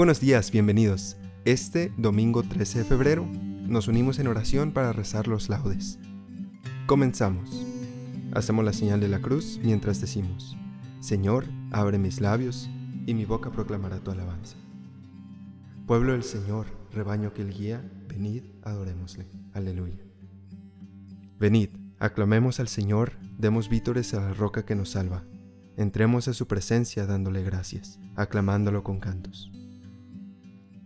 Buenos días, bienvenidos. Este domingo 13 de febrero nos unimos en oración para rezar los laudes. Comenzamos. Hacemos la señal de la cruz mientras decimos, Señor, abre mis labios y mi boca proclamará tu alabanza. Pueblo del Señor, rebaño que él guía, venid, adorémosle. Aleluya. Venid, aclamemos al Señor, demos vítores a la roca que nos salva. Entremos a su presencia dándole gracias, aclamándolo con cantos.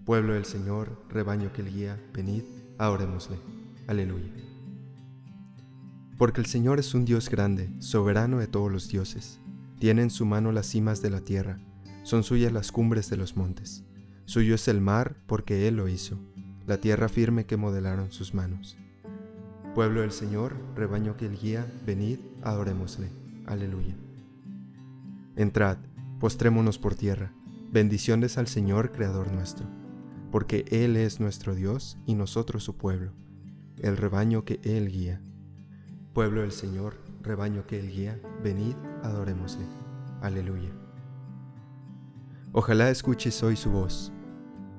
Pueblo del Señor, rebaño que él guía, venid, adorémosle. Aleluya. Porque el Señor es un Dios grande, soberano de todos los dioses. Tiene en su mano las cimas de la tierra, son suyas las cumbres de los montes. Suyo es el mar, porque Él lo hizo, la tierra firme que modelaron sus manos. Pueblo del Señor, rebaño que él guía, venid, adorémosle. Aleluya. Entrad, postrémonos por tierra, bendiciones al Señor, Creador nuestro porque Él es nuestro Dios y nosotros su pueblo, el rebaño que Él guía. Pueblo del Señor, rebaño que Él guía, venid, adorémosle. Aleluya. Ojalá escuches hoy su voz.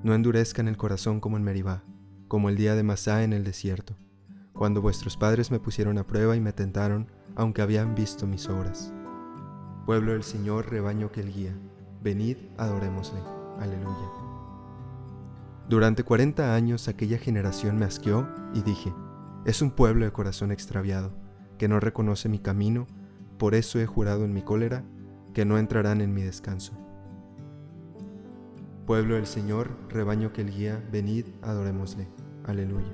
No endurezcan el corazón como en Meribá, como el día de Masá en el desierto, cuando vuestros padres me pusieron a prueba y me tentaron, aunque habían visto mis obras. Pueblo del Señor, rebaño que Él guía, venid, adorémosle. Aleluya. Durante cuarenta años aquella generación me asqueó y dije, es un pueblo de corazón extraviado, que no reconoce mi camino, por eso he jurado en mi cólera que no entrarán en mi descanso. Pueblo del Señor, rebaño que el guía, venid, adorémosle. Aleluya.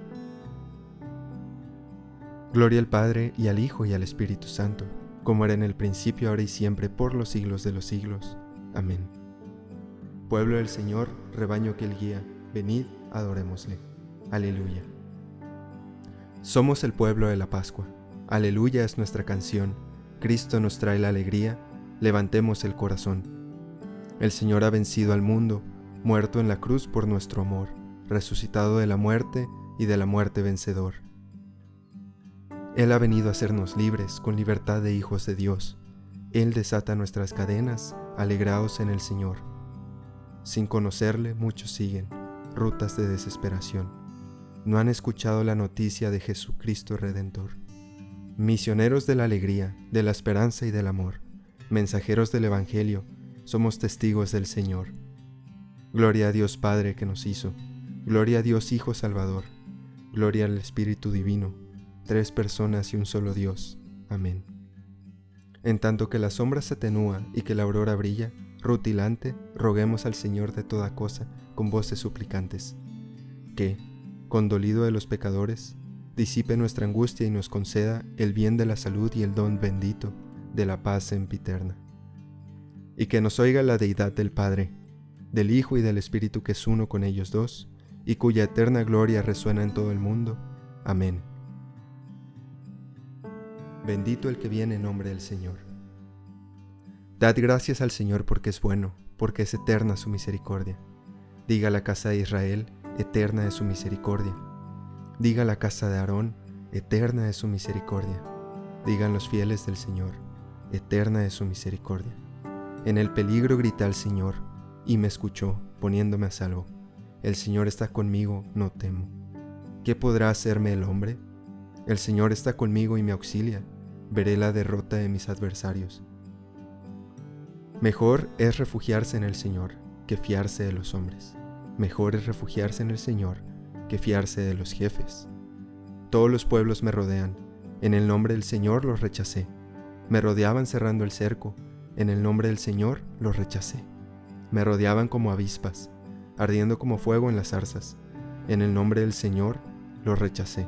Gloria al Padre y al Hijo y al Espíritu Santo, como era en el principio, ahora y siempre, por los siglos de los siglos. Amén. Pueblo del Señor, rebaño que el guía, venid, adorémosle. Aleluya. Somos el pueblo de la Pascua. Aleluya es nuestra canción. Cristo nos trae la alegría. Levantemos el corazón. El Señor ha vencido al mundo, muerto en la cruz por nuestro amor, resucitado de la muerte y de la muerte vencedor. Él ha venido a hacernos libres con libertad de hijos de Dios. Él desata nuestras cadenas, alegraos en el Señor. Sin conocerle, muchos siguen rutas de desesperación. No han escuchado la noticia de Jesucristo Redentor. Misioneros de la alegría, de la esperanza y del amor, mensajeros del Evangelio, somos testigos del Señor. Gloria a Dios Padre que nos hizo, gloria a Dios Hijo Salvador, gloria al Espíritu Divino, tres personas y un solo Dios. Amén. En tanto que la sombra se atenúa y que la aurora brilla, rutilante, roguemos al Señor de toda cosa con voces suplicantes, que, condolido de los pecadores, disipe nuestra angustia y nos conceda el bien de la salud y el don bendito de la paz sempiterna. Y que nos oiga la deidad del Padre, del Hijo y del Espíritu que es uno con ellos dos, y cuya eterna gloria resuena en todo el mundo. Amén. Bendito el que viene en nombre del Señor. Dad gracias al Señor porque es bueno, porque es eterna su misericordia. Diga la casa de Israel, eterna es su misericordia. Diga la casa de Aarón, eterna es su misericordia. Digan los fieles del Señor, eterna es su misericordia. En el peligro grita al Señor, y me escuchó, poniéndome a salvo. El Señor está conmigo, no temo. ¿Qué podrá hacerme el hombre? El Señor está conmigo y me auxilia. Veré la derrota de mis adversarios. Mejor es refugiarse en el Señor que fiarse de los hombres. Mejor es refugiarse en el Señor que fiarse de los jefes. Todos los pueblos me rodean. En el nombre del Señor los rechacé. Me rodeaban cerrando el cerco. En el nombre del Señor los rechacé. Me rodeaban como avispas, ardiendo como fuego en las zarzas. En el nombre del Señor los rechacé.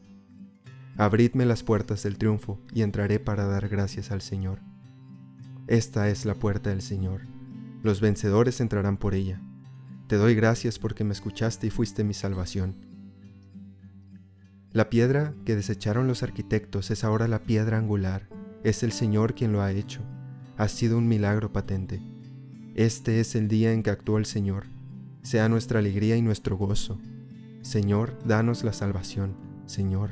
Abridme las puertas del triunfo y entraré para dar gracias al Señor. Esta es la puerta del Señor los vencedores entrarán por ella. Te doy gracias porque me escuchaste y fuiste mi salvación. La piedra que desecharon los arquitectos es ahora la piedra angular. Es el Señor quien lo ha hecho. Ha sido un milagro patente. Este es el día en que actuó el Señor. Sea nuestra alegría y nuestro gozo. Señor, danos la salvación. Señor,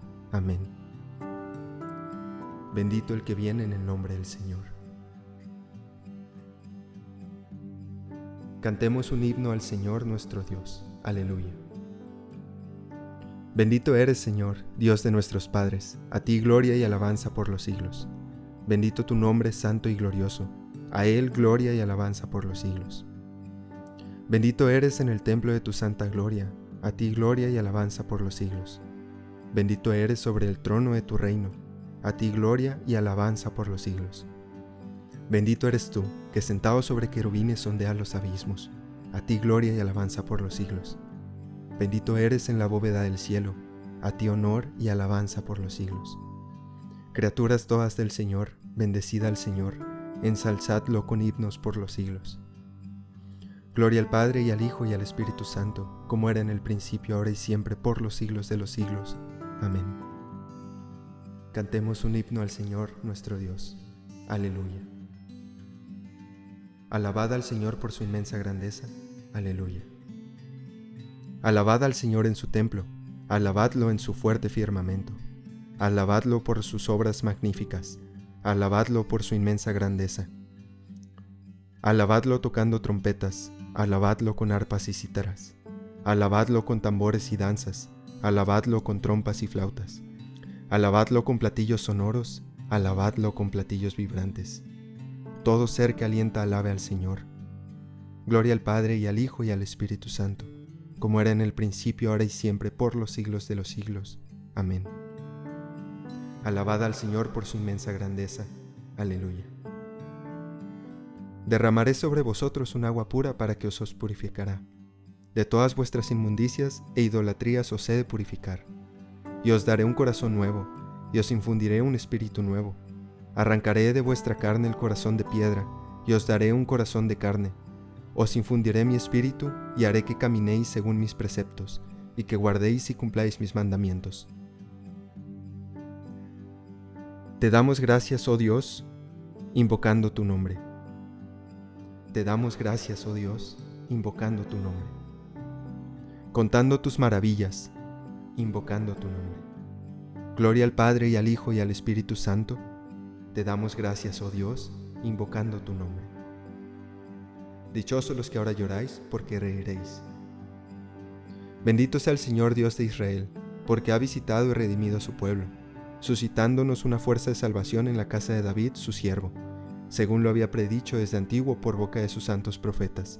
Amén. Bendito el que viene en el nombre del Señor. Cantemos un himno al Señor nuestro Dios. Aleluya. Bendito eres, Señor, Dios de nuestros padres, a ti gloria y alabanza por los siglos. Bendito tu nombre santo y glorioso, a Él gloria y alabanza por los siglos. Bendito eres en el templo de tu santa gloria, a ti gloria y alabanza por los siglos. Bendito eres sobre el trono de tu reino, a ti gloria y alabanza por los siglos. Bendito eres tú, que sentado sobre querubines sondeas los abismos. A ti gloria y alabanza por los siglos. Bendito eres en la bóveda del cielo. A ti honor y alabanza por los siglos. Criaturas todas del Señor, bendecida al Señor, ensalzadlo con himnos por los siglos. Gloria al Padre y al Hijo y al Espíritu Santo, como era en el principio, ahora y siempre, por los siglos de los siglos. Amén. Cantemos un himno al Señor nuestro Dios. Aleluya. Alabad al Señor por su inmensa grandeza. Aleluya. Alabad al Señor en su templo, alabadlo en su fuerte firmamento, alabadlo por sus obras magníficas, alabadlo por su inmensa grandeza. Alabadlo tocando trompetas, alabadlo con arpas y cítaras, alabadlo con tambores y danzas, alabadlo con trompas y flautas, alabadlo con platillos sonoros, alabadlo con platillos vibrantes todo ser que alienta alabe al Señor. Gloria al Padre y al Hijo y al Espíritu Santo, como era en el principio, ahora y siempre, por los siglos de los siglos. Amén. Alabad al Señor por su inmensa grandeza. Aleluya. Derramaré sobre vosotros un agua pura para que os, os purificará. De todas vuestras inmundicias e idolatrías os he de purificar. Y os daré un corazón nuevo, y os infundiré un espíritu nuevo Arrancaré de vuestra carne el corazón de piedra, y os daré un corazón de carne. Os infundiré mi espíritu, y haré que caminéis según mis preceptos, y que guardéis y cumpláis mis mandamientos. Te damos gracias, oh Dios, invocando tu nombre. Te damos gracias, oh Dios, invocando tu nombre. Contando tus maravillas, invocando tu nombre. Gloria al Padre y al Hijo y al Espíritu Santo, te damos gracias, oh Dios, invocando tu nombre. Dichosos los que ahora lloráis, porque reiréis. Bendito sea el Señor Dios de Israel, porque ha visitado y redimido a su pueblo, suscitándonos una fuerza de salvación en la casa de David, su siervo, según lo había predicho desde antiguo por boca de sus santos profetas.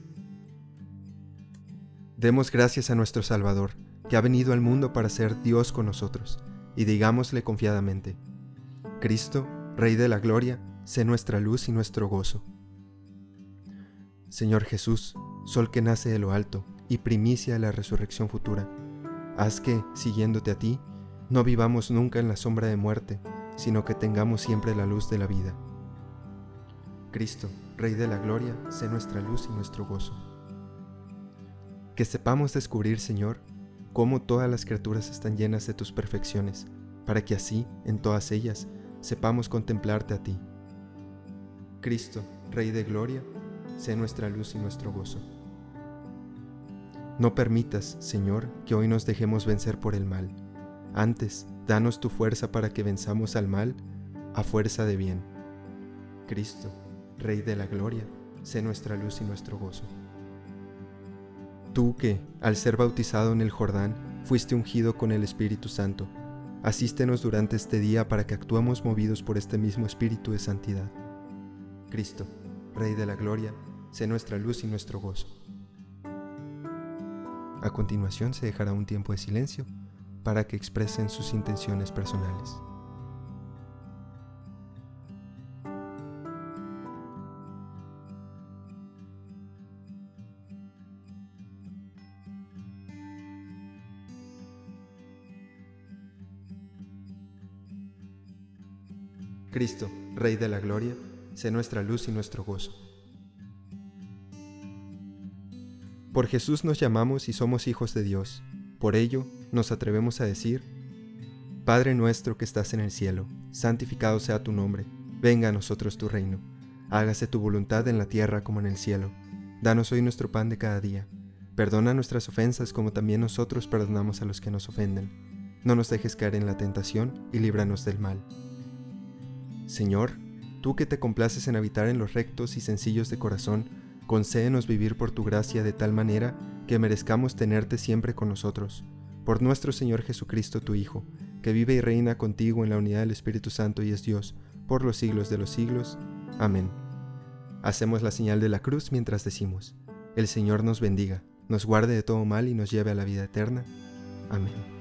Demos gracias a nuestro Salvador, que ha venido al mundo para ser Dios con nosotros, y digámosle confiadamente, Cristo, Rey de la Gloria, sé nuestra luz y nuestro gozo. Señor Jesús, Sol que nace de lo alto y primicia de la resurrección futura, haz que, siguiéndote a ti, no vivamos nunca en la sombra de muerte, sino que tengamos siempre la luz de la vida. Cristo, Rey de la Gloria, sé nuestra luz y nuestro gozo. Que sepamos descubrir, Señor, cómo todas las criaturas están llenas de tus perfecciones, para que así, en todas ellas, sepamos contemplarte a ti. Cristo, Rey de Gloria, sé nuestra luz y nuestro gozo. No permitas, Señor, que hoy nos dejemos vencer por el mal. Antes, danos tu fuerza para que venzamos al mal a fuerza de bien. Cristo, Rey de la Gloria, sé nuestra luz y nuestro gozo. Tú que, al ser bautizado en el Jordán, fuiste ungido con el Espíritu Santo, asístenos durante este día para que actuemos movidos por este mismo Espíritu de santidad. Cristo, Rey de la Gloria, sé nuestra luz y nuestro gozo. A continuación se dejará un tiempo de silencio para que expresen sus intenciones personales. Rey de la Gloria, sé nuestra luz y nuestro gozo. Por Jesús nos llamamos y somos hijos de Dios. Por ello nos atrevemos a decir, Padre nuestro que estás en el cielo, santificado sea tu nombre, venga a nosotros tu reino, hágase tu voluntad en la tierra como en el cielo. Danos hoy nuestro pan de cada día. Perdona nuestras ofensas como también nosotros perdonamos a los que nos ofenden. No nos dejes caer en la tentación y líbranos del mal. Señor, tú que te complaces en habitar en los rectos y sencillos de corazón, concédenos vivir por tu gracia de tal manera que merezcamos tenerte siempre con nosotros. Por nuestro Señor Jesucristo, tu Hijo, que vive y reina contigo en la unidad del Espíritu Santo y es Dios, por los siglos de los siglos. Amén. Hacemos la señal de la cruz mientras decimos, El Señor nos bendiga, nos guarde de todo mal y nos lleve a la vida eterna. Amén.